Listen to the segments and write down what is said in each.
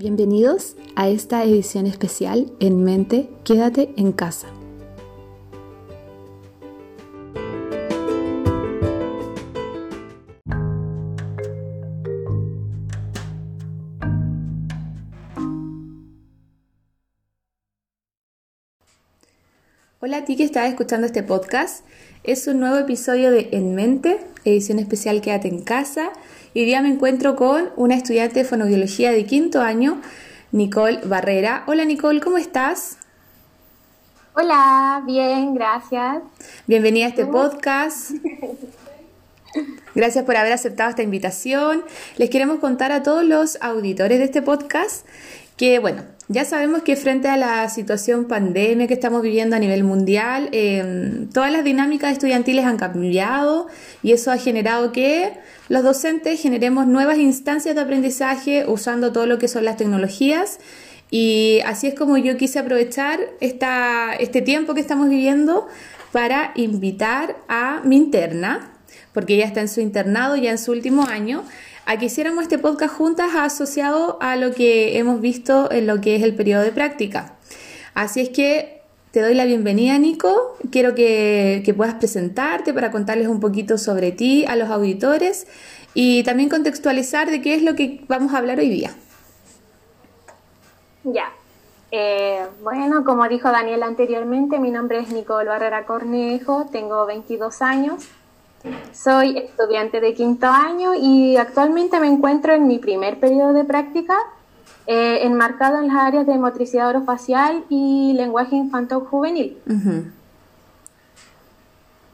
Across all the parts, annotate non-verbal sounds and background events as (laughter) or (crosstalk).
Bienvenidos a esta edición especial En Mente, Quédate en casa. Hola a ti que estás escuchando este podcast. Es un nuevo episodio de En Mente, edición especial Quédate en casa. Y hoy día me encuentro con una estudiante de fonobiología de quinto año, Nicole Barrera. Hola Nicole, ¿cómo estás? Hola, bien, gracias. Bienvenida a este podcast. Gracias por haber aceptado esta invitación. Les queremos contar a todos los auditores de este podcast que, bueno, ya sabemos que frente a la situación pandemia que estamos viviendo a nivel mundial, eh, todas las dinámicas estudiantiles han cambiado y eso ha generado que los docentes generemos nuevas instancias de aprendizaje usando todo lo que son las tecnologías. Y así es como yo quise aprovechar esta, este tiempo que estamos viviendo para invitar a mi interna, porque ella está en su internado ya en su último año, a que hiciéramos este podcast juntas asociado a lo que hemos visto en lo que es el periodo de práctica. Así es que te doy la bienvenida, Nico. Quiero que, que puedas presentarte para contarles un poquito sobre ti a los auditores y también contextualizar de qué es lo que vamos a hablar hoy día. Ya. Eh, bueno, como dijo Daniel anteriormente, mi nombre es Nicole Barrera Cornejo, tengo 22 años. Soy estudiante de quinto año y actualmente me encuentro en mi primer periodo de práctica, eh, enmarcado en las áreas de motricidad orofacial y lenguaje infantil-juvenil.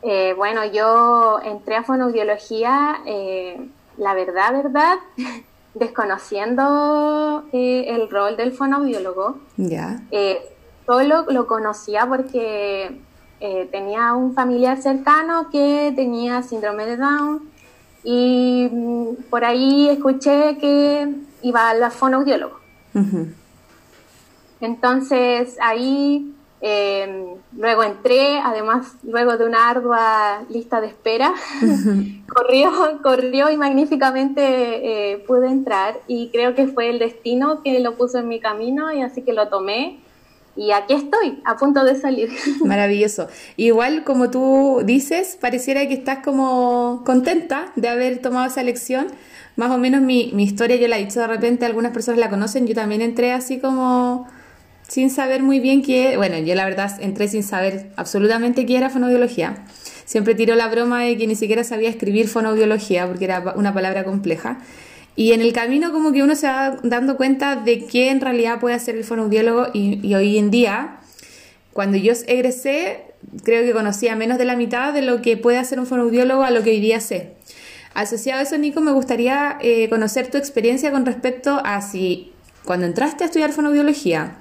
eh, bueno, yo entré a fonoaudiología, eh, la verdad, verdad, (laughs) desconociendo eh, el rol del fonoaudiólogo. Ya. Solo lo conocía porque eh, tenía un familiar cercano que tenía síndrome de Down y mm, por ahí escuché que iba a la fonoaudiólogo. Entonces ahí eh, luego entré, además luego de una ardua lista de espera, (laughs) corrió, corrió y magníficamente eh, pude entrar y creo que fue el destino que lo puso en mi camino y así que lo tomé y aquí estoy, a punto de salir. (laughs) Maravilloso. Igual como tú dices, pareciera que estás como contenta de haber tomado esa elección. Más o menos mi, mi historia, yo la he dicho de repente, algunas personas la conocen, yo también entré así como sin saber muy bien qué, bueno, yo la verdad entré sin saber absolutamente qué era fonobiología. Siempre tiro la broma de que ni siquiera sabía escribir fonobiología porque era una palabra compleja. Y en el camino como que uno se va dando cuenta de qué en realidad puede hacer el fonoaudiólogo y, hoy en día, cuando yo egresé, creo que conocía menos de la mitad de lo que puede hacer un fonoaudiólogo a lo que hoy día sé. Asociado a eso, Nico, me gustaría eh, conocer tu experiencia con respecto a si cuando entraste a estudiar fonoaudiología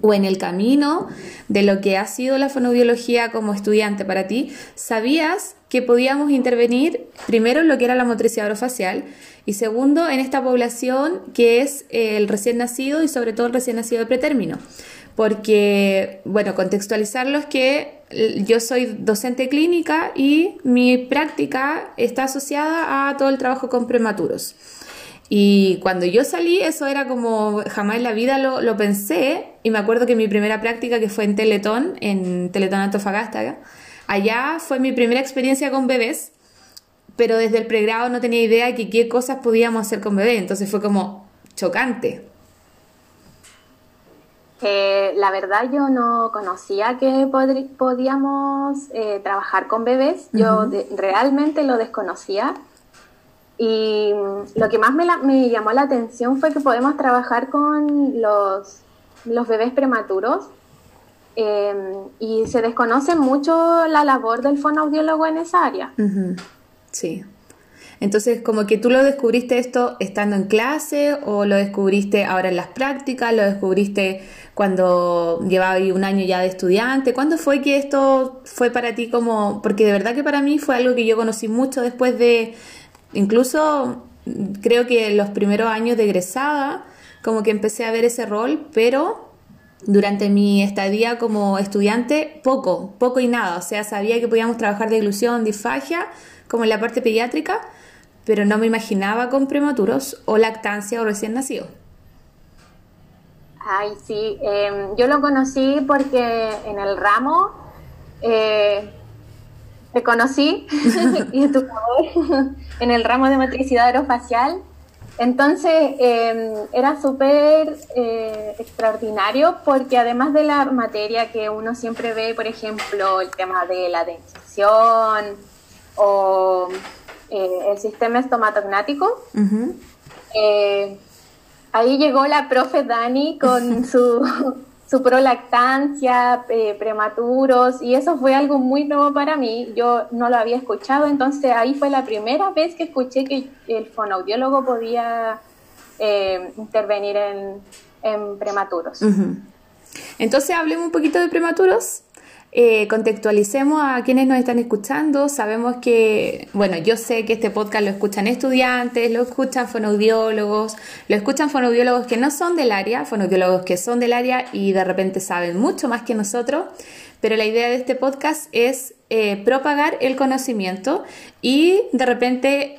o en el camino de lo que ha sido la fonoaudiología como estudiante para ti, ¿sabías que podíamos intervenir primero en lo que era la motricidad orofacial y segundo en esta población que es el recién nacido y sobre todo el recién nacido de pretérmino? Porque, bueno, contextualizarlo es que yo soy docente clínica y mi práctica está asociada a todo el trabajo con prematuros. Y cuando yo salí, eso era como jamás en la vida lo, lo pensé. Y me acuerdo que mi primera práctica, que fue en Teletón, en Teletón Antofagasta, allá fue mi primera experiencia con bebés. Pero desde el pregrado no tenía idea de que qué cosas podíamos hacer con bebés. Entonces fue como chocante. Eh, la verdad yo no conocía que podíamos eh, trabajar con bebés, yo realmente lo desconocía y lo que más me, la- me llamó la atención fue que podemos trabajar con los, los bebés prematuros eh, y se desconoce mucho la labor del fonoaudiólogo en esa área. Sí. Entonces, como que tú lo descubriste esto estando en clase o lo descubriste ahora en las prácticas, lo descubriste cuando llevaba un año ya de estudiante. ¿Cuándo fue que esto fue para ti como, porque de verdad que para mí fue algo que yo conocí mucho después de, incluso creo que los primeros años de egresada, como que empecé a ver ese rol, pero durante mi estadía como estudiante, poco, poco y nada. O sea, sabía que podíamos trabajar de ilusión, disfagia, como en la parte pediátrica, pero no me imaginaba con prematuros o lactancia o recién nacido. Ay, sí, em, yo lo conocí porque en el ramo eh, te conocí (laughs) y en, tu (laughs) en el ramo de motricidad aerofacial. Entonces em, era súper eh, extraordinario porque además de la materia que uno siempre ve, por ejemplo, el tema de la dentición o eh, el sistema estomatognático, ahí llegó la profe Dani con (laughs) su, su prolactancia, eh, prematuros, y eso fue algo muy nuevo para mí. Yo no lo había escuchado, entonces ahí fue la primera vez que escuché que el fonoaudiólogo podía eh, intervenir en, prematuros. Entonces hablemos un poquito de prematuros. Eh, contextualicemos a quienes nos están escuchando. Sabemos que, bueno, yo sé que este podcast lo escuchan estudiantes, lo escuchan fonoaudiólogos, lo escuchan fonoaudiólogos que no son del área, fonoaudiólogos que son del área y de repente saben mucho más que nosotros. Pero la idea de este podcast es eh, propagar el conocimiento y de repente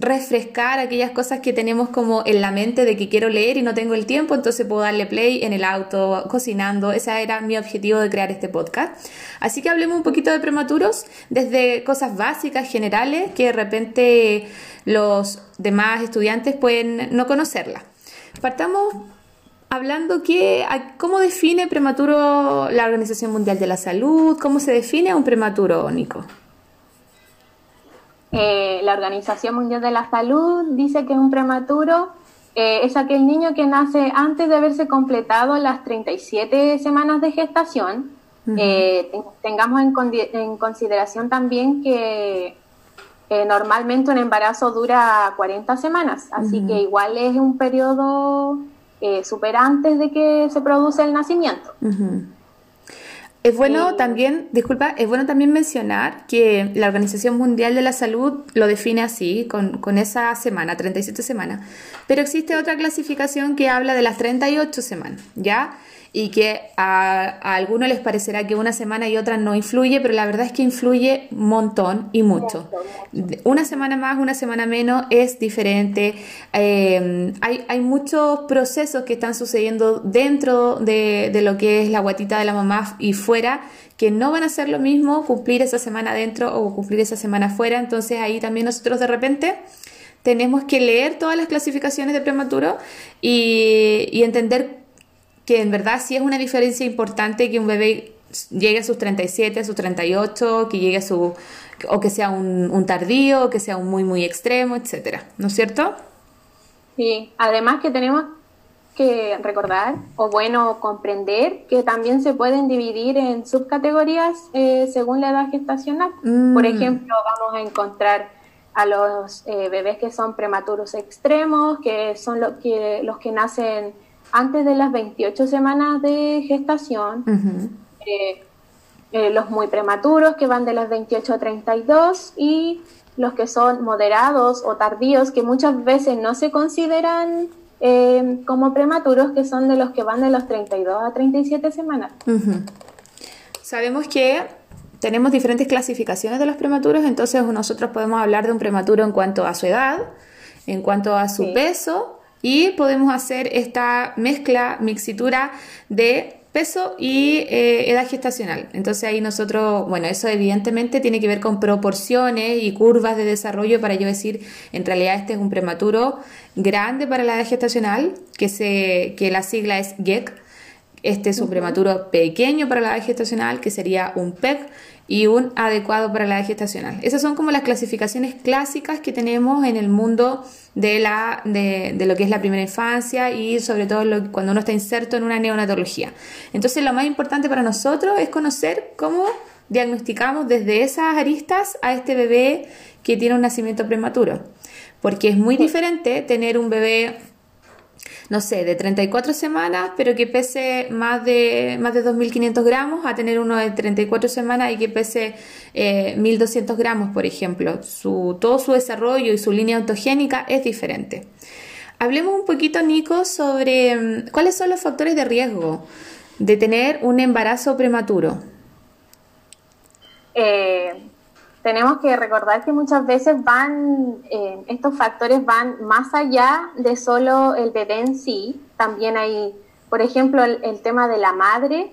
refrescar aquellas cosas que tenemos como en la mente de que quiero leer y no tengo el tiempo, entonces puedo darle play en el auto, cocinando. Ese era mi objetivo de crear este podcast. Así que hablemos un poquito de prematuros, desde cosas básicas, generales, que de repente los demás estudiantes pueden no conocerla. Partamos hablando que, cómo define prematuro la Organización Mundial de la Salud, cómo se define un prematuro, Nico. Eh, la Organización Mundial de la Salud dice que es un prematuro. Eh, es aquel niño que nace antes de haberse completado las 37 semanas de gestación. Eh, tengamos en, consideración también que normalmente un embarazo dura 40 semanas, así que igual es un periodo super antes de que se produce el nacimiento. Es bueno también, disculpa, es bueno también mencionar que la Organización Mundial de la Salud lo define así, con, con esa semana, 37 semanas. Pero existe otra clasificación que habla de las 38 semanas, ¿ya? Y que a, algunos les parecerá que una semana y otra no influye, pero la verdad es que influye montón y mucho. Una semana más, una semana menos es diferente. Eh, hay, hay, muchos procesos que están sucediendo dentro de, de, lo que es la guatita de la mamá y fuera que no van a ser lo mismo cumplir esa semana dentro o cumplir esa semana fuera. Entonces ahí también nosotros de repente tenemos que leer todas las clasificaciones de prematuro y, y entender que en verdad sí es una diferencia importante que un bebé llegue a sus 37, a sus 38, que llegue a su o que sea un, tardío, o que sea un muy muy extremo, etcétera, ¿no es cierto? Sí, además que tenemos que recordar o bueno comprender que también se pueden dividir en subcategorías eh, según la edad gestacional. Mm. Por ejemplo, vamos a encontrar a los eh, bebés que son prematuros extremos, que son los que los que nacen antes de las 28 semanas de gestación, eh, eh, los muy prematuros que van de las 28 a 32 y los que son moderados o tardíos que muchas veces no se consideran eh, como prematuros que son de los que van de los 32 a 37 semanas. Sabemos que tenemos diferentes clasificaciones de los prematuros, entonces nosotros podemos hablar de un prematuro en cuanto a su edad, en cuanto a su peso y podemos hacer esta mezcla, mixitura de peso y eh, edad gestacional. Entonces ahí nosotros, bueno, eso evidentemente tiene que ver con proporciones y curvas de desarrollo para yo decir, en realidad este es un prematuro grande para la edad gestacional, que, se, que la sigla es GEC. Este es un prematuro pequeño para la edad gestacional, que sería un PEC y un adecuado para la edad gestacional. Esas son como las clasificaciones clásicas que tenemos en el mundo de, la, de, lo que es la primera infancia y sobre todo cuando uno está inserto en una neonatología. Entonces lo más importante para nosotros es conocer cómo diagnosticamos desde esas aristas a este bebé que tiene un nacimiento prematuro. Porque es muy diferente tener un bebé no sé, de 34 semanas, pero que pese más de, más de 2.500 gramos, a tener uno de 34 semanas y que pese 1.200 eh, gramos, por ejemplo. Su, todo su desarrollo y su línea autogénica es diferente. Hablemos un poquito, Nico, sobre mm, cuáles son los factores de riesgo de tener un embarazo prematuro. Eh, tenemos que recordar que muchas veces van, eh, estos factores van más allá de solo el bebé en sí. También hay por ejemplo, el, tema de la madre,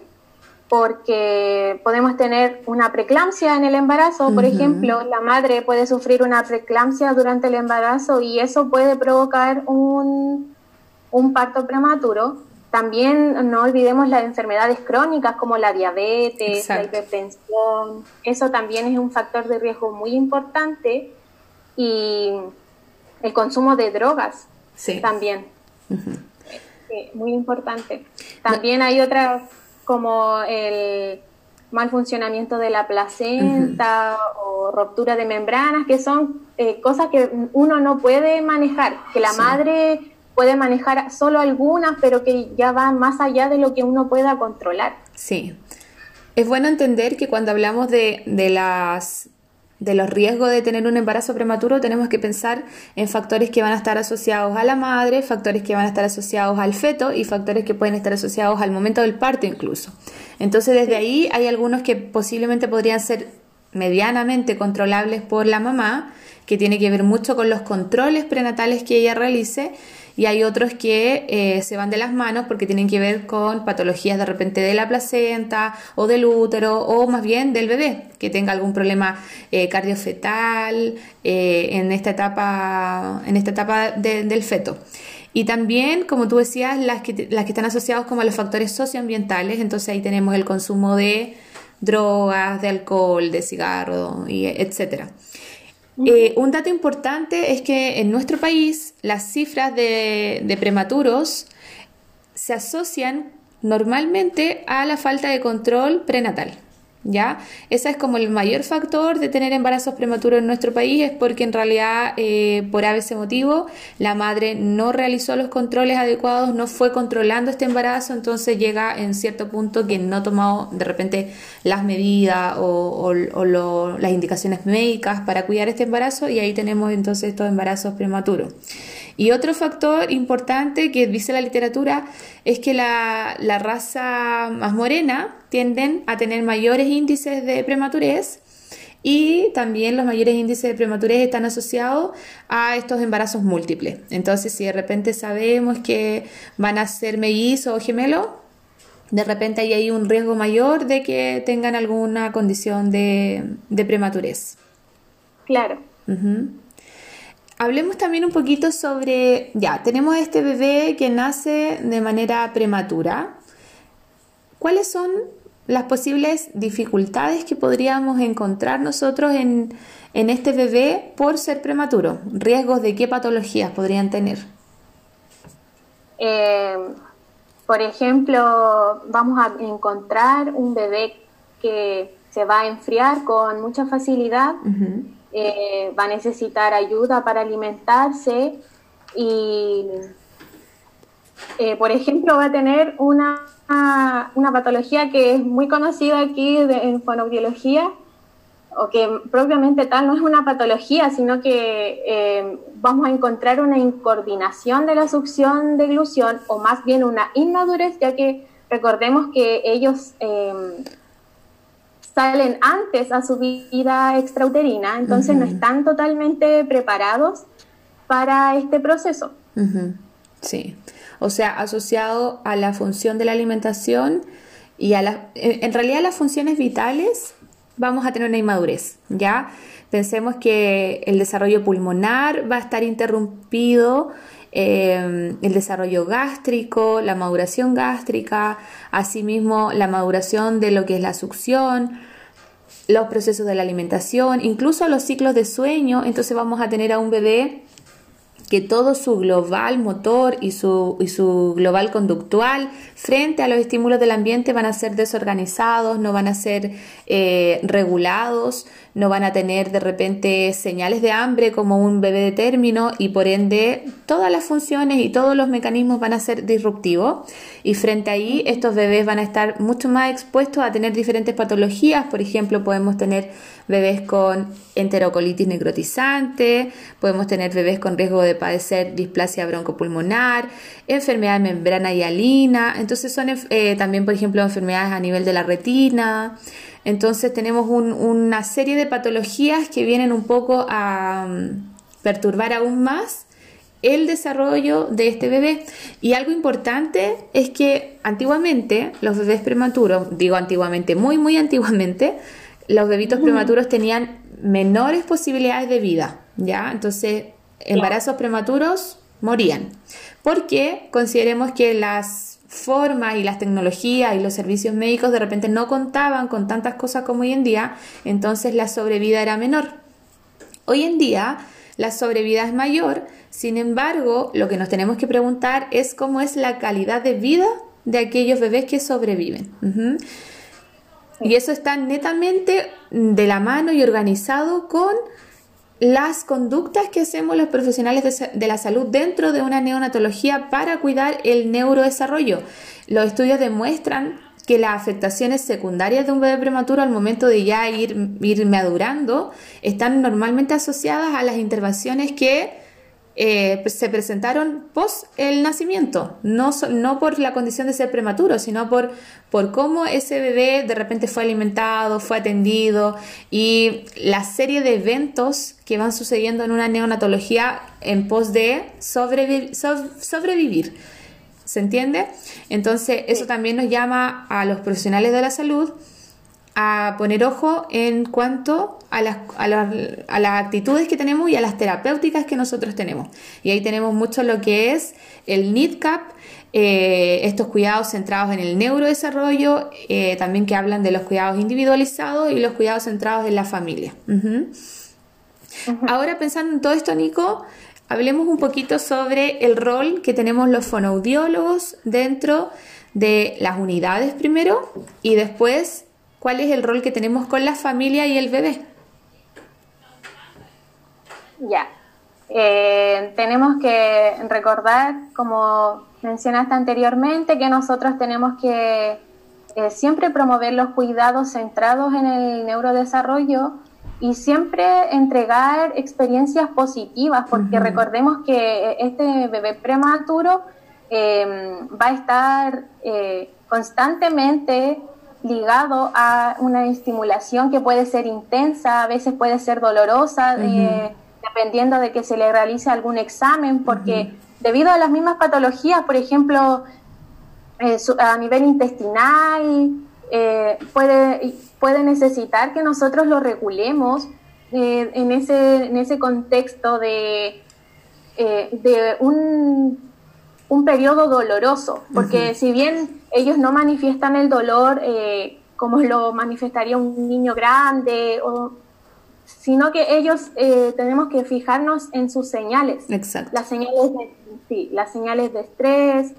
porque podemos tener una preeclampsia en el embarazo, por ejemplo, la madre puede sufrir una preeclampsia durante el embarazo y eso puede provocar un, un parto prematuro. También no olvidemos las enfermedades crónicas como la diabetes, la hipertensión. Eso también es un factor de riesgo muy importante. Y el consumo de drogas también. muy importante. También hay otras como el mal funcionamiento de la placenta o ruptura de membranas, que son eh, cosas que uno no puede manejar, que la madre puede manejar solo algunas, pero que ya van más allá de lo que uno pueda controlar. Sí. Es bueno entender que cuando hablamos de, de las de los riesgos de tener un embarazo prematuro, tenemos que pensar en factores que van a estar asociados a la madre, factores que van a estar asociados al feto y factores que pueden estar asociados al momento del parto incluso. Entonces desde ahí hay algunos que posiblemente podrían ser medianamente controlables por la mamá, que tiene que ver mucho con los controles prenatales que ella realice y hay otros que eh, se van de las manos porque tienen que ver con patologías de repente de la placenta o del útero o más bien del bebé que tenga algún problema eh, cardiofetal eh, en esta etapa, en esta etapa del feto. Y también, como tú decías, las que, las que están asociadas como a los factores socioambientales, entonces ahí tenemos el consumo de drogas, de alcohol, de cigarro, y etcétera. Eh, un dato importante es que en nuestro país las cifras de prematuros se asocian normalmente a la falta de control prenatal. ¿Ya? Ese es como el mayor factor de tener embarazos prematuros en nuestro país, es porque en realidad eh, por ese motivo la madre no realizó los controles adecuados, no fue controlando este embarazo, entonces llega en cierto punto que no tomó de repente las medidas o, las indicaciones médicas para cuidar este embarazo y ahí tenemos entonces estos embarazos prematuros. Y otro factor importante que dice la literatura es que la, raza más morena tienden a tener mayores índices de prematurez y también los mayores índices de prematurez están asociados a estos embarazos múltiples. Entonces, si de repente sabemos que van a ser mellizos o gemelos, de repente ahí hay un riesgo mayor de que tengan alguna condición de, de prematurez. Claro. Hablemos también un poquito sobre, ya, tenemos este bebé que nace de manera prematura. ¿Cuáles son las posibles dificultades que podríamos encontrar nosotros en, este bebé por ser prematuro? ¿Riesgos de qué patologías podrían tener? Eh, por ejemplo, vamos a encontrar un bebé que se va a enfriar con mucha facilidad. Eh, va a necesitar ayuda para alimentarse y, eh, por ejemplo, va a tener una, una, patología que es muy conocida aquí en fonoaudiología, o que propiamente tal no es una patología, sino que eh, vamos a encontrar una incoordinación de la succión de glución, o más bien una inmadurez, ya que recordemos que ellos salen antes a su vida extrauterina, entonces no están totalmente preparados para este proceso. Sí, o sea, asociado a la función de la alimentación y a la, en realidad las funciones vitales vamos a tener una inmadurez, ¿ya? Pensemos que el desarrollo pulmonar va a estar interrumpido, eh, el desarrollo gástrico, la maduración gástrica, asimismo la maduración de lo que es la succión, los procesos de la alimentación, incluso los ciclos de sueño, entonces vamos a tener a un bebé que todo su global motor y su, y su global conductual frente a los estímulos del ambiente van a ser desorganizados, no van a ser eh, regulados, no van a tener de repente señales de hambre como un bebé de término y por ende todas las funciones y todos los mecanismos van a ser disruptivos. Y frente a ahí estos bebés van a estar mucho más expuestos a tener diferentes patologías, por ejemplo podemos tener bebés con enterocolitis necrotizante, podemos tener bebés con riesgo de padecer displasia broncopulmonar, enfermedad de membrana hialina, entonces son eh, también por ejemplo enfermedades a nivel de la retina, entonces tenemos una serie de patologías que vienen un poco a mm, perturbar aún más el desarrollo de este bebé. Y algo importante es que antiguamente los bebés prematuros, digo antiguamente, muy, muy antiguamente, los bebitos prematuros tenían menores posibilidades de vida, ¿ya? Entonces, embarazos prematuros morían. Porque consideremos que las formas y las tecnologías y los servicios médicos de repente no contaban con tantas cosas como hoy en día, entonces la sobrevida era menor. Hoy en día la sobrevida es mayor, sin embargo, lo que nos tenemos que preguntar es cómo es la calidad de vida de aquellos bebés que sobreviven. Y eso está netamente de la mano y organizado con las conductas que hacemos los profesionales de, la salud dentro de una neonatología para cuidar el neurodesarrollo. Los estudios demuestran que las afectaciones secundarias de un bebé prematuro al momento de ya ir, madurando están normalmente asociadas a las intervenciones que eh, se presentaron post el nacimiento, no, no por la condición de ser prematuro, sino por, por cómo ese bebé de repente fue alimentado, fue atendido y la serie de eventos que van sucediendo en una neonatología en pos de sobrevivir. ¿Se entiende? Entonces, eso también nos llama a los profesionales de la salud a poner ojo en cuanto a las, a, las, actitudes que tenemos y a las terapéuticas que nosotros tenemos. Y ahí tenemos mucho lo que es el NIDCAP, eh, estos cuidados centrados en el neurodesarrollo, eh, también que hablan de los cuidados individualizados y los cuidados centrados en la familia. Ahora pensando en todo esto, Nico, hablemos un poquito sobre el rol que tenemos los fonoaudiólogos dentro de las unidades primero y después cuál es el rol que tenemos con la familia y el bebé. Ya, eh, tenemos que recordar, como mencionaste anteriormente, que nosotros tenemos que eh, siempre promover los cuidados centrados en el neurodesarrollo y siempre entregar experiencias positivas, porque recordemos que este bebé prematuro eh, va a estar constantemente ligado a una estimulación que puede ser intensa, a veces puede ser dolorosa, dependiendo de que se le realice algún examen, porque debido a las mismas patologías, por ejemplo, eh, a nivel intestinal, eh, puede, puede necesitar que nosotros lo regulemos eh, en, ese, en ese contexto de, de un un periodo doloroso, porque si bien ellos no manifiestan el dolor eh, como lo manifestaría un niño grande, o, sino que ellos eh, tenemos que fijarnos en sus señales, las señales de, sí, las señales de estrés.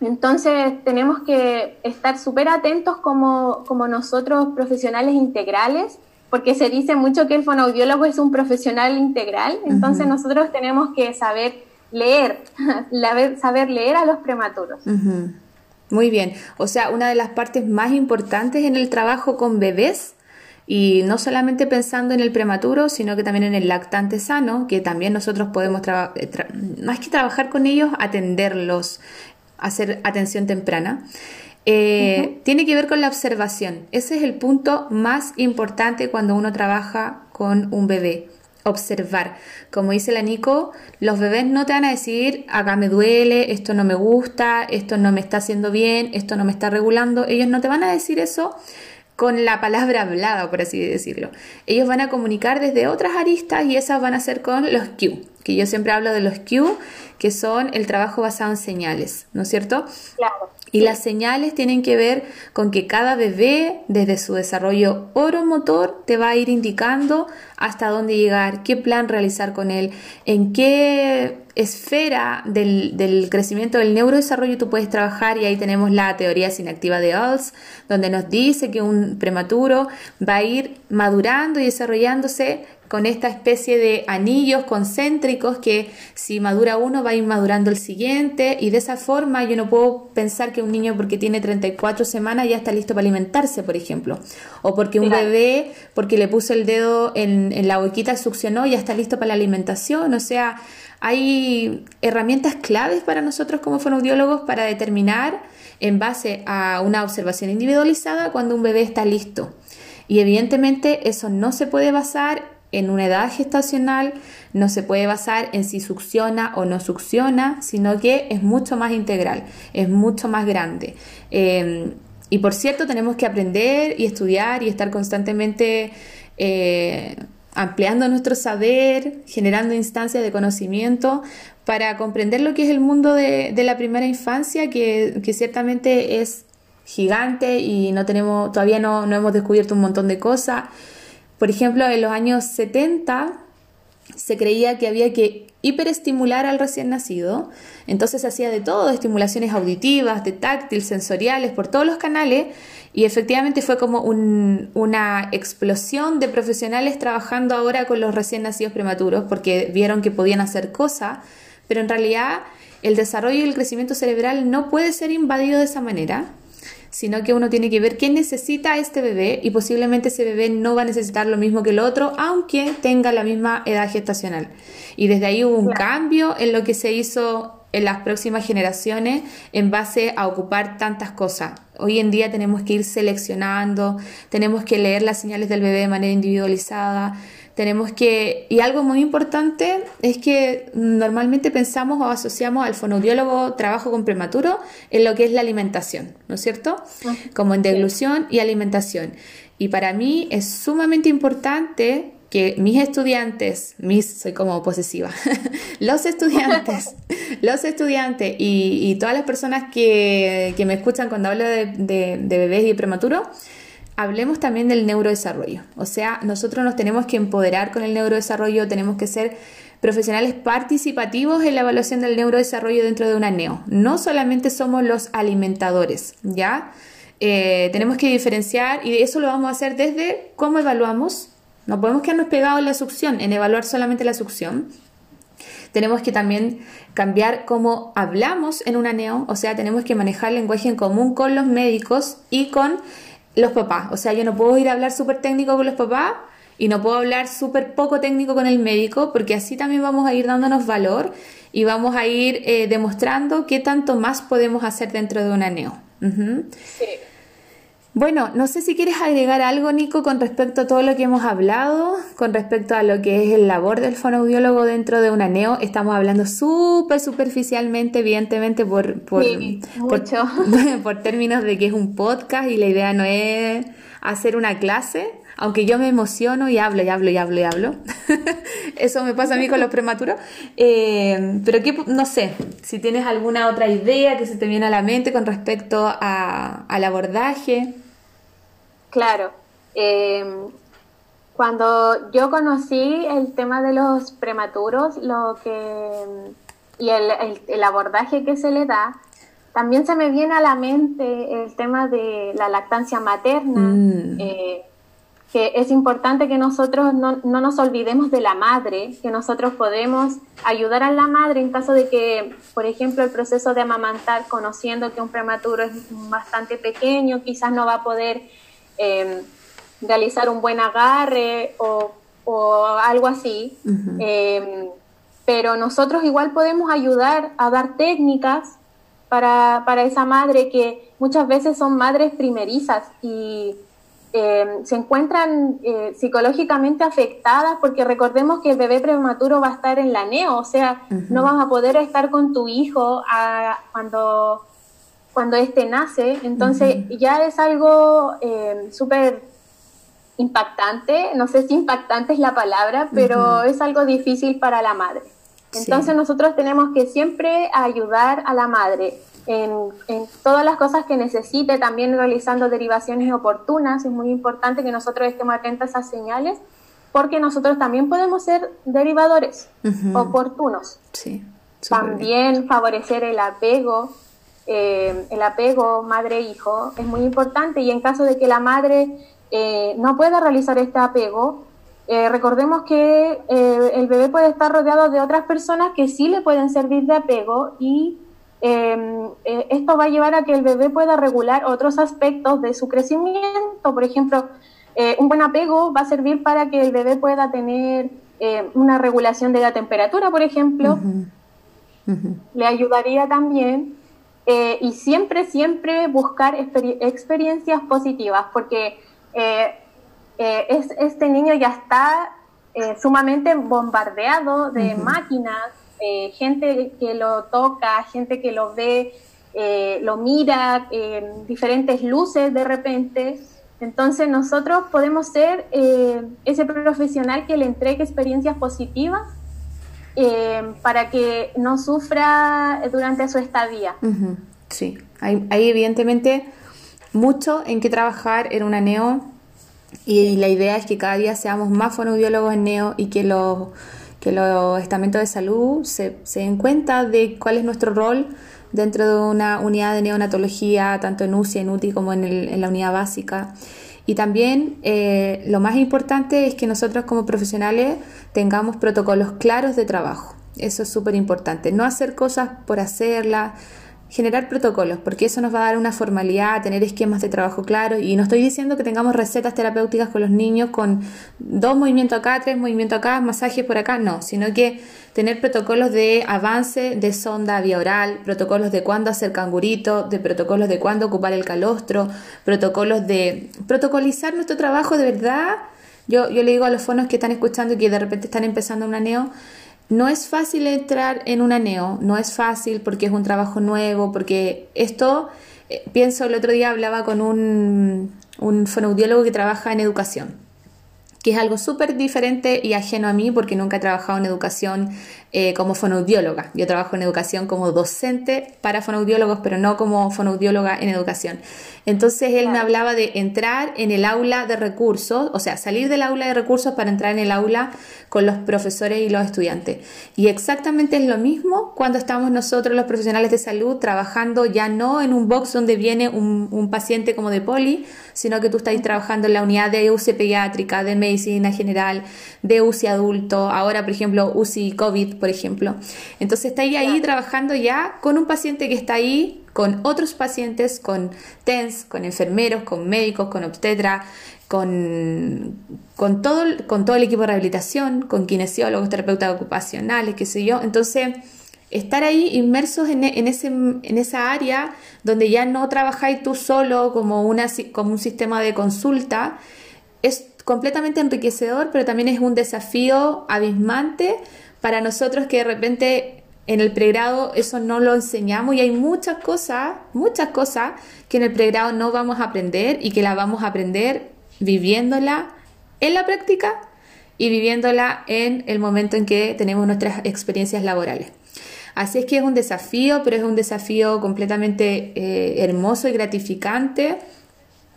Entonces tenemos que estar súper atentos como, como nosotros profesionales integrales, porque se dice mucho que el fonoaudiólogo es un profesional integral, entonces nosotros tenemos que saber leer, (laughs) saber leer a los prematuros. Muy bien, o sea, una de las partes más importantes en el trabajo con bebés y no solamente pensando en el prematuro, sino que también en el lactante sano, que también nosotros podemos, más que trabajar con ellos, atenderlos, hacer atención temprana. Eh, tiene que ver con la observación. Ese es el punto más importante cuando uno trabaja con un bebé observar. Como dice la Nico, los bebés no te van a decir, acá me duele, esto no me gusta, esto no me está haciendo bien, esto no me está regulando. Ellos no te van a decir eso con la palabra hablada, por así decirlo. Ellos van a comunicar desde otras aristas y esas van a ser con los Q, que yo siempre hablo de los Q, que son el trabajo basado en señales, ¿no es cierto? Claro. Y las señales tienen que ver con que cada bebé, desde su desarrollo oromotor, te va a ir indicando hasta dónde llegar, qué plan realizar con él, en qué esfera del, crecimiento del neurodesarrollo tú puedes trabajar. Y ahí tenemos la teoría sinactiva de Alls, donde nos dice que un prematuro va a ir madurando y desarrollándose con esta especie de anillos concéntricos que si madura uno va a ir madurando el siguiente y de esa forma yo no puedo pensar que un niño porque tiene 34 semanas ya está listo para alimentarse, por ejemplo, o porque un bebé porque le puso el dedo en, en la boquita succionó ya está listo para la alimentación, o sea, hay herramientas claves para nosotros como fonoaudiólogos para determinar en base a una observación individualizada cuando un bebé está listo. Y evidentemente eso no se puede basar en una edad gestacional, no se puede basar en si succiona o no succiona, sino que es mucho más integral, es mucho más grande. Em, y por cierto, tenemos que aprender y estudiar y estar constantemente eh, ampliando nuestro saber, generando instancias de conocimiento para comprender lo que es el mundo de, la primera infancia, que, ciertamente es gigante y no tenemos, todavía no, no hemos descubierto un montón de cosas. Por ejemplo, en los años 70 se creía que había que hiperestimular al recién nacido, entonces se hacía de todo, estimulaciones auditivas, de táctil, sensoriales, por todos los canales, y efectivamente fue como una explosión de profesionales trabajando ahora con los recién nacidos prematuros, porque vieron que podían hacer cosas, pero en realidad el desarrollo y el crecimiento cerebral no puede ser invadido de esa manera sino que uno tiene que ver qué necesita este bebé y posiblemente ese bebé no va a necesitar lo mismo que el otro, aunque tenga la misma edad gestacional. Y desde ahí hubo un cambio en lo que se hizo en las próximas generaciones en base a ocupar tantas cosas. Hoy en día tenemos que ir seleccionando, tenemos que leer las señales del bebé de manera individualizada, tenemos que, y algo muy importante es que normalmente pensamos o asociamos al fonoaudiólogo trabajo con prematuro en lo que es la alimentación, ¿no es cierto? Ah, Como en deglución y alimentación. Y para mí es sumamente importante que mis estudiantes, mis, soy como posesiva, (laughs) los estudiantes, (laughs) los estudiantes y, todas las personas que, me escuchan cuando hablo de, de bebés y prematuro, hablemos también del neurodesarrollo. O sea, nosotros nos tenemos que empoderar con el neurodesarrollo, tenemos que ser profesionales participativos en la evaluación del neurodesarrollo dentro de una NEO. No solamente somos los alimentadores, ¿ya? Eh, tenemos que diferenciar y eso lo vamos a hacer desde cómo evaluamos. No podemos quedarnos pegados en la succión, en evaluar solamente la succión. Tenemos que también cambiar cómo hablamos en una NEO, o sea, tenemos que manejar lenguaje en común con los médicos y con los papás. O sea, yo no puedo ir a hablar súper técnico con los papás y no puedo hablar súper poco técnico con el médico, porque así también vamos a ir dándonos valor y vamos a ir eh, demostrando qué tanto más podemos hacer dentro de una NEO. sí. Bueno, no sé si quieres agregar algo, Nico, con respecto a todo lo que hemos hablado, con respecto a lo que es el labor del fonoaudiólogo dentro de una NEO. Estamos hablando súper superficialmente, evidentemente, por, por, (laughs) por, términos de que es un podcast y la idea no es hacer una clase, aunque yo me emociono y hablo y hablo y hablo y hablo. (laughs) Eso me pasa a mí con los prematuros. Eh, pero que, no sé, si tienes alguna otra idea que se te viene a la mente con respecto a, al abordaje. Claro. Em, cuando yo conocí el tema de los prematuros, lo que y el, abordaje que se le da, también se me viene a la mente el tema de la lactancia materna, mm. eh, que es importante que nosotros no, no, nos olvidemos de la madre, que nosotros podemos ayudar a la madre en caso de que, por ejemplo, el proceso de amamantar, conociendo que un prematuro es bastante pequeño, quizás no va a poder Em, realizar un buen agarre o, algo así. Em, pero nosotros igual podemos ayudar a dar técnicas para, esa madre que muchas veces son madres primerizas y em, se encuentran eh, psicológicamente afectadas porque recordemos que el bebé prematuro va a estar en la neo, o sea, no vas a poder estar con tu hijo a, cuando cuando éste nace, entonces ya es algo eh, súper impactante, no sé si impactante es la palabra, pero es algo difícil para la madre. Entonces nosotros tenemos que siempre ayudar a la madre en, todas las cosas que necesite, también realizando derivaciones oportunas. Es muy importante que nosotros estemos atentos a esas señales, porque nosotros también podemos ser derivadores oportunos. Sí, también favorecer el apego eh, el apego madre-hijo es muy importante y en caso de que la madre eh, no pueda realizar este apego, eh, recordemos que el bebé puede estar rodeado de otras personas que sí le pueden servir de apego y em, esto va a llevar a que el bebé pueda regular otros aspectos de su crecimiento. Por ejemplo, un buen apego va a servir para que el bebé pueda tener una regulación de la temperatura, por ejemplo. Le ayudaría también eh, y siempre, siempre buscar experiencias positivas, porque eh, eh, es, este niño ya está eh, sumamente bombardeado de máquinas, eh, gente que lo toca, gente que lo ve, lo mira, diferentes luces de repente. Entonces nosotros podemos ser ese profesional que le entregue experiencias positivas para que no sufra durante su estadía. Sí, hay, hay, evidentemente mucho en que trabajar en una neo y la idea es que cada día seamos más fonoaudiólogos en neo y que los, que los estamentos de salud se, se den cuenta de cuál es nuestro rol dentro de una unidad de neonatología, tanto en UCI, en UTI como en, el, en la unidad básica. Y también eh, lo más importante es que nosotros como profesionales tengamos protocolos claros de trabajo. Eso es súper importante. No hacer cosas por hacerlas, generar protocolos, porque eso nos va a dar una formalidad, tener esquemas de trabajo claros. Y no estoy diciendo que tengamos recetas terapéuticas con los niños con dos movimientos acá, tres movimientos acá, masajes por acá, no, sino que tener protocolos de avance de sonda vía oral, protocolos de cuándo hacer cangurito, de protocolos de cuándo ocupar el calostro, protocolos de protocolizar nuestro trabajo de verdad. Yo, yo le digo a los fonos que están escuchando y que de repente están empezando una neo, no es fácil entrar en una neo, no es fácil porque es un trabajo nuevo, porque esto, eh, pienso, el otro día hablaba con un, un fonoaudiólogo que trabaja en educación que es algo súper diferente y ajeno a mí porque nunca he trabajado en educación eh, como fonoaudióloga. Yo trabajo en educación como docente para fonoaudiólogos, pero no como fonoaudióloga en educación. Entonces él me hablaba de entrar en el aula de recursos, o sea, salir del aula de recursos para entrar en el aula con los profesores y los estudiantes. Y exactamente es lo mismo cuando estamos nosotros los profesionales de salud trabajando ya no en un box donde viene un, un paciente como de poli, sino que tú estás trabajando en la unidad de UCI pediátrica, de medicina general, de UCI adulto, ahora por ejemplo UCI COVID, por ejemplo. Entonces está ahí, ahí trabajando ya con un paciente que está ahí, con otros pacientes, con TENS, con enfermeros, con médicos, con obstetra, con, con, todo, con todo el equipo de rehabilitación, con kinesiólogos, terapeutas ocupacionales, qué sé yo. Entonces estar ahí inmersos en, ese, en esa área donde ya no trabajáis tú solo como, una, como un sistema de consulta, es completamente enriquecedor, pero también es un desafío abismante para nosotros que de repente en el pregrado eso no lo enseñamos y hay muchas cosas, muchas cosas que en el pregrado no vamos a aprender y que la vamos a aprender viviéndola en la práctica y viviéndola en el momento en que tenemos nuestras experiencias laborales. Así es que es un desafío, pero es un desafío completamente eh, hermoso y gratificante.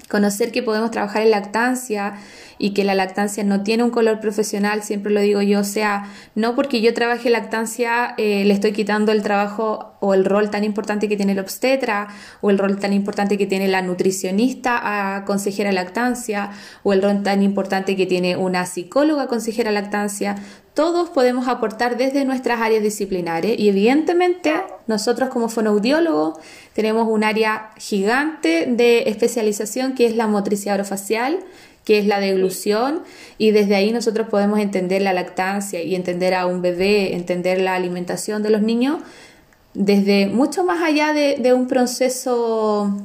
Conocer que podemos trabajar en lactancia y que la lactancia no tiene un color profesional, siempre lo digo yo, o sea, no porque yo trabaje lactancia eh, le estoy quitando el trabajo o el rol tan importante que tiene el obstetra o el rol tan importante que tiene la nutricionista a consejera lactancia o el rol tan importante que tiene una psicóloga consejera lactancia. Todos podemos aportar desde nuestras áreas disciplinares y evidentemente nosotros como fonoaudiólogos tenemos un área gigante de especialización que es la motricidad orofacial, que es la deglución, y desde ahí nosotros podemos entender la lactancia y entender a un bebé, entender la alimentación de los niños, desde mucho más allá de, un proceso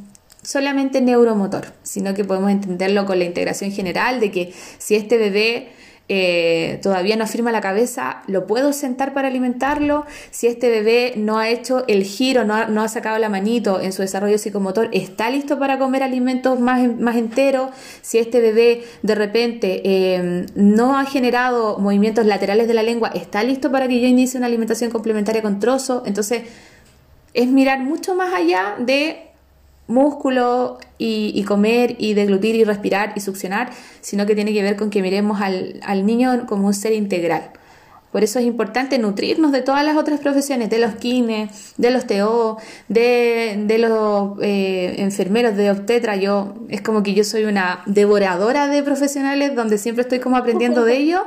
solamente neuromotor, sino que podemos entenderlo con la integración general de que si este bebé eh, todavía no afirma la cabeza, lo puedo sentar para alimentarlo. Si este bebé no ha hecho el giro, no ha, sacado la manito en su desarrollo psicomotor, está listo para comer alimentos más, más enteros. Si este bebé de repente eh, no ha generado movimientos laterales de la lengua, está listo para que yo inicie una alimentación complementaria con trozo. Entonces, es mirar mucho más allá de músculo y, comer y deglutir y respirar y succionar, sino que tiene que ver con que miremos al, niño como un ser integral. Por eso es importante nutrirnos de todas las otras profesiones, de los kines, de los TO, de, los eh, enfermeros, de obstetra. Yo, es como que yo soy una devoradora de profesionales donde siempre estoy como aprendiendo de ellos,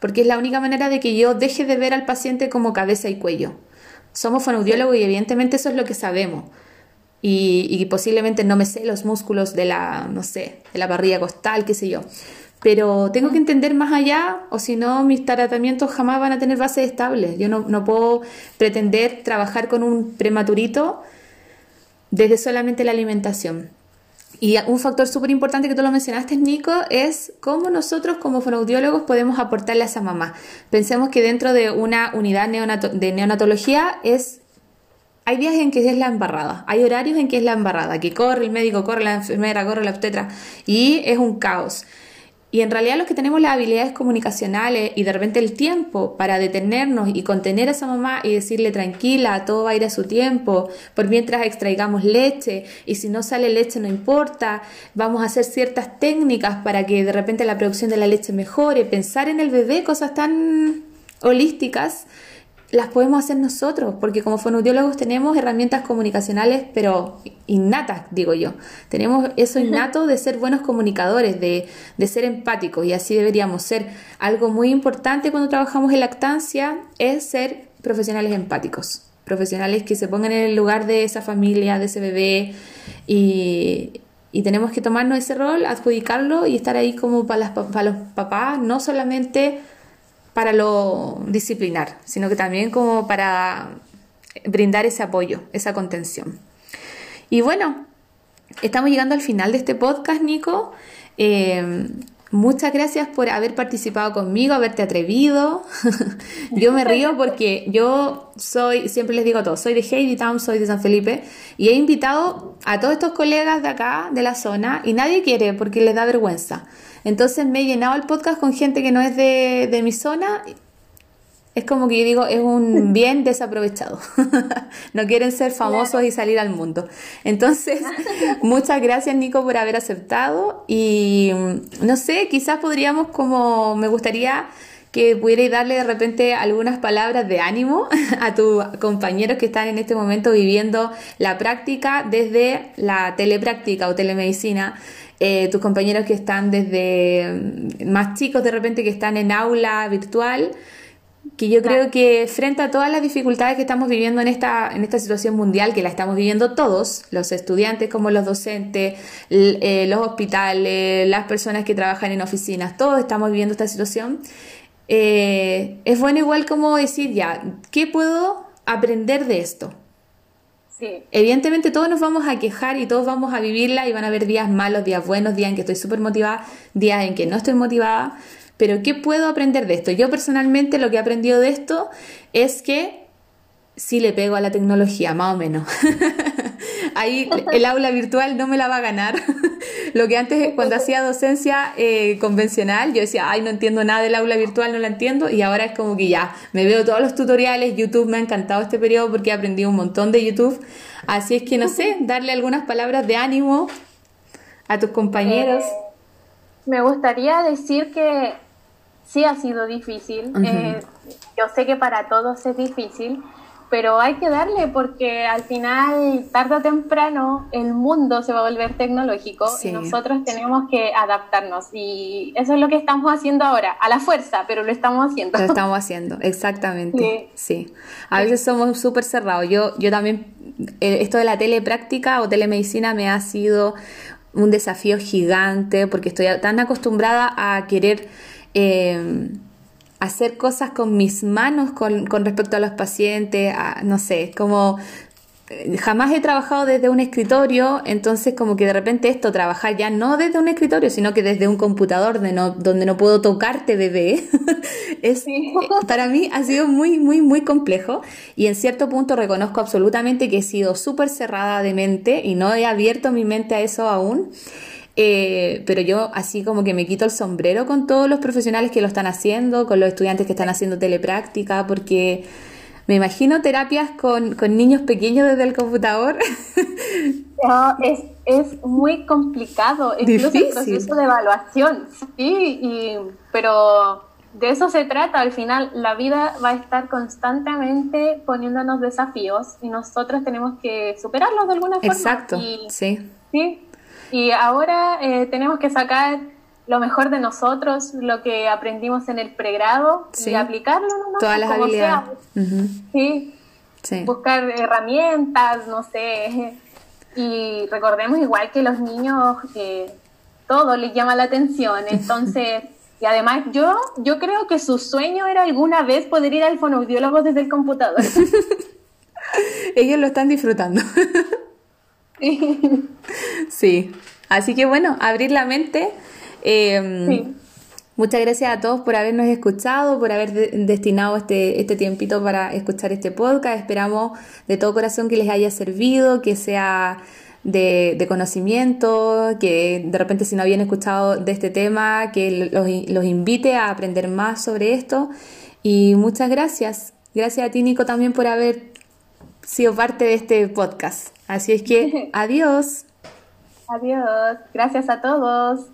porque es la única manera de que yo deje de ver al paciente como cabeza y cuello. Somos fonoaudiólogos y evidentemente eso es lo que sabemos y, posiblemente no me sé los músculos de la, no sé, de la barriga costal, qué sé yo. Pero tengo que entender más allá o si no mis tratamientos jamás van a tener bases estables. Yo no, no puedo pretender trabajar con un prematurito desde solamente la alimentación. Y un factor súper importante que tú lo mencionaste, Nico, es cómo nosotros como fonoaudiólogos podemos aportarle a esa mamá. Pensemos que dentro de una unidad de neonatología es hay días en que es la embarrada, hay horarios en que es la embarrada, que corre el médico, corre la enfermera, corre la obstetra. Y es un caos. Y en realidad los que tenemos las habilidades comunicacionales y de repente el tiempo para detenernos y contener a esa mamá y decirle tranquila, todo va a ir a su tiempo, por mientras extraigamos leche y si no sale leche no importa, vamos a hacer ciertas técnicas para que de repente la producción de la leche mejore, pensar en el bebé, cosas tan holísticas las podemos hacer nosotros, porque como fonoaudiólogos tenemos herramientas comunicacionales, pero innatas, digo yo. Tenemos eso innato de ser buenos comunicadores, de, de, ser empáticos, y así deberíamos ser. Algo muy importante cuando trabajamos en lactancia es ser profesionales empáticos, profesionales que se pongan en el lugar de esa familia, de ese bebé, y, y tenemos que tomarnos ese rol, adjudicarlo y estar ahí como para, las, para los papás, no solamente para lo disciplinar, sino que también como para brindar ese apoyo, esa contención. Y bueno, estamos llegando al final de este podcast, Nico. Eh, muchas gracias por haber participado conmigo, haberte atrevido. (laughs) yo me río porque yo soy, siempre les digo a todos, soy de Heidi Town, soy de San Felipe y he invitado a todos estos colegas de acá, de la zona, y nadie quiere porque les da vergüenza. Entonces me he llenado el podcast con gente que no es de, mi zona. Es como que yo digo, es un (laughs) bien desaprovechado. (laughs) no quieren ser famosos y salir al mundo. Entonces, (laughs) muchas gracias Nico por haber aceptado y mm, no sé, quizás podríamos como, me gustaría que pudierais darle de repente algunas palabras de ánimo a tus compañeros que están en este momento viviendo la práctica desde la telepráctica o telemedicina eh, tus compañeros que están desde mm, más chicos de repente que están en aula virtual, que yo creo que frente a todas las dificultades que estamos viviendo en esta, en esta situación mundial, que la estamos viviendo todos, los estudiantes como los docentes, eh, los hospitales, las personas que trabajan en oficinas, todos estamos viviendo esta situación, eh, es bueno igual como decir, ya, ¿qué puedo aprender de esto? Evidentemente todos nos vamos a quejar y todos vamos a vivirla y van a haber días malos, días buenos, días en que estoy súper motivada, días en que no estoy motivada. Pero ¿qué puedo aprender de esto? Yo personalmente lo que he aprendido de esto es que sí le pego a la tecnología, más o menos. (laughs) Ahí (laughs) el aula virtual no me la va a ganar. (laughs) Lo que antes, cuando hacía docencia eh, convencional, yo decía, ay, no entiendo nada del aula virtual, no la entiendo, y ahora es como que ya, me veo todos los tutoriales, YouTube me ha encantado este periodo porque he aprendido un montón de YouTube, así es que no sé, darle algunas palabras de ánimo a tus compañeros. Eh, me gustaría decir que sí ha sido difícil, eh, yo sé que para todos es difícil, pero hay que darle porque al final, tarde o temprano, el mundo se va a volver tecnológico y nosotros tenemos que adaptarnos. Y eso es lo que estamos haciendo ahora, a la fuerza, pero lo estamos haciendo. Lo estamos (laughs) haciendo, exactamente. Sí. A veces somos súper cerrados. Yo, yo también, eh, esto de la telepráctica o telemedicina me ha sido un desafío gigante porque estoy tan acostumbrada a querer... Eh, hacer cosas con mis manos con, con respecto a los pacientes, no sé, como eh, jamás he trabajado desde un escritorio, entonces como que de repente esto, trabajar ya no desde un escritorio, sino que desde un computador de no, donde no puedo tocarte bebé, (laughs) es, eh, para mí ha sido muy, muy, muy complejo y en cierto punto reconozco absolutamente que he sido súper cerrada de mente y no he abierto mi mente a eso aún. Eh, pero yo así como que me quito el sombrero con todos los profesionales que lo están haciendo, con los estudiantes que están haciendo telepráctica, porque me imagino terapias con, niños pequeños desde el computador. (laughs) es, es muy complicado, incluso el proceso de evaluación, sí, y, pero de eso se trata, al final la vida va a estar constantemente poniéndonos desafíos y nosotros tenemos que superarlos de alguna forma. Exacto, sí. Sí, y ahora eh, tenemos que sacar lo mejor de nosotros, lo que aprendimos en el pregrado y aplicarlo, ¿no? Todas las habilidades. ¿Sí? Buscar herramientas, no sé. Y recordemos igual que los niños eh, todo les llama la atención, (laughs) entonces... Y además yo, yo creo que su sueño era alguna vez poder ir al fonoaudiólogo desde el computador. (laughs) Ellos lo están disfrutando. (laughs) (laughs) sí, Así que bueno, abrir la mente. Em, muchas gracias a todos por habernos escuchado, por haber destinado este, este tiempito para escuchar este podcast. Esperamos de todo corazón que les haya servido, que sea de, conocimiento, que de repente si no habían escuchado de este tema, que los, los invite a aprender más sobre esto. Y muchas gracias. Gracias a ti, Nico, también por haber sido parte de este podcast. Así es que, (laughs) adiós. Adiós. Gracias a todos.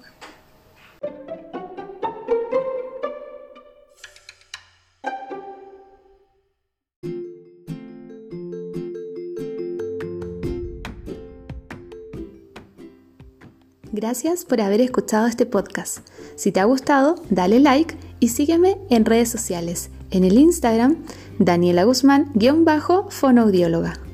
Gracias por haber escuchado este podcast. Si te ha gustado, dale like y sígueme en redes sociales. En el Instagram, Daniela Guzmán-fonoaudióloga.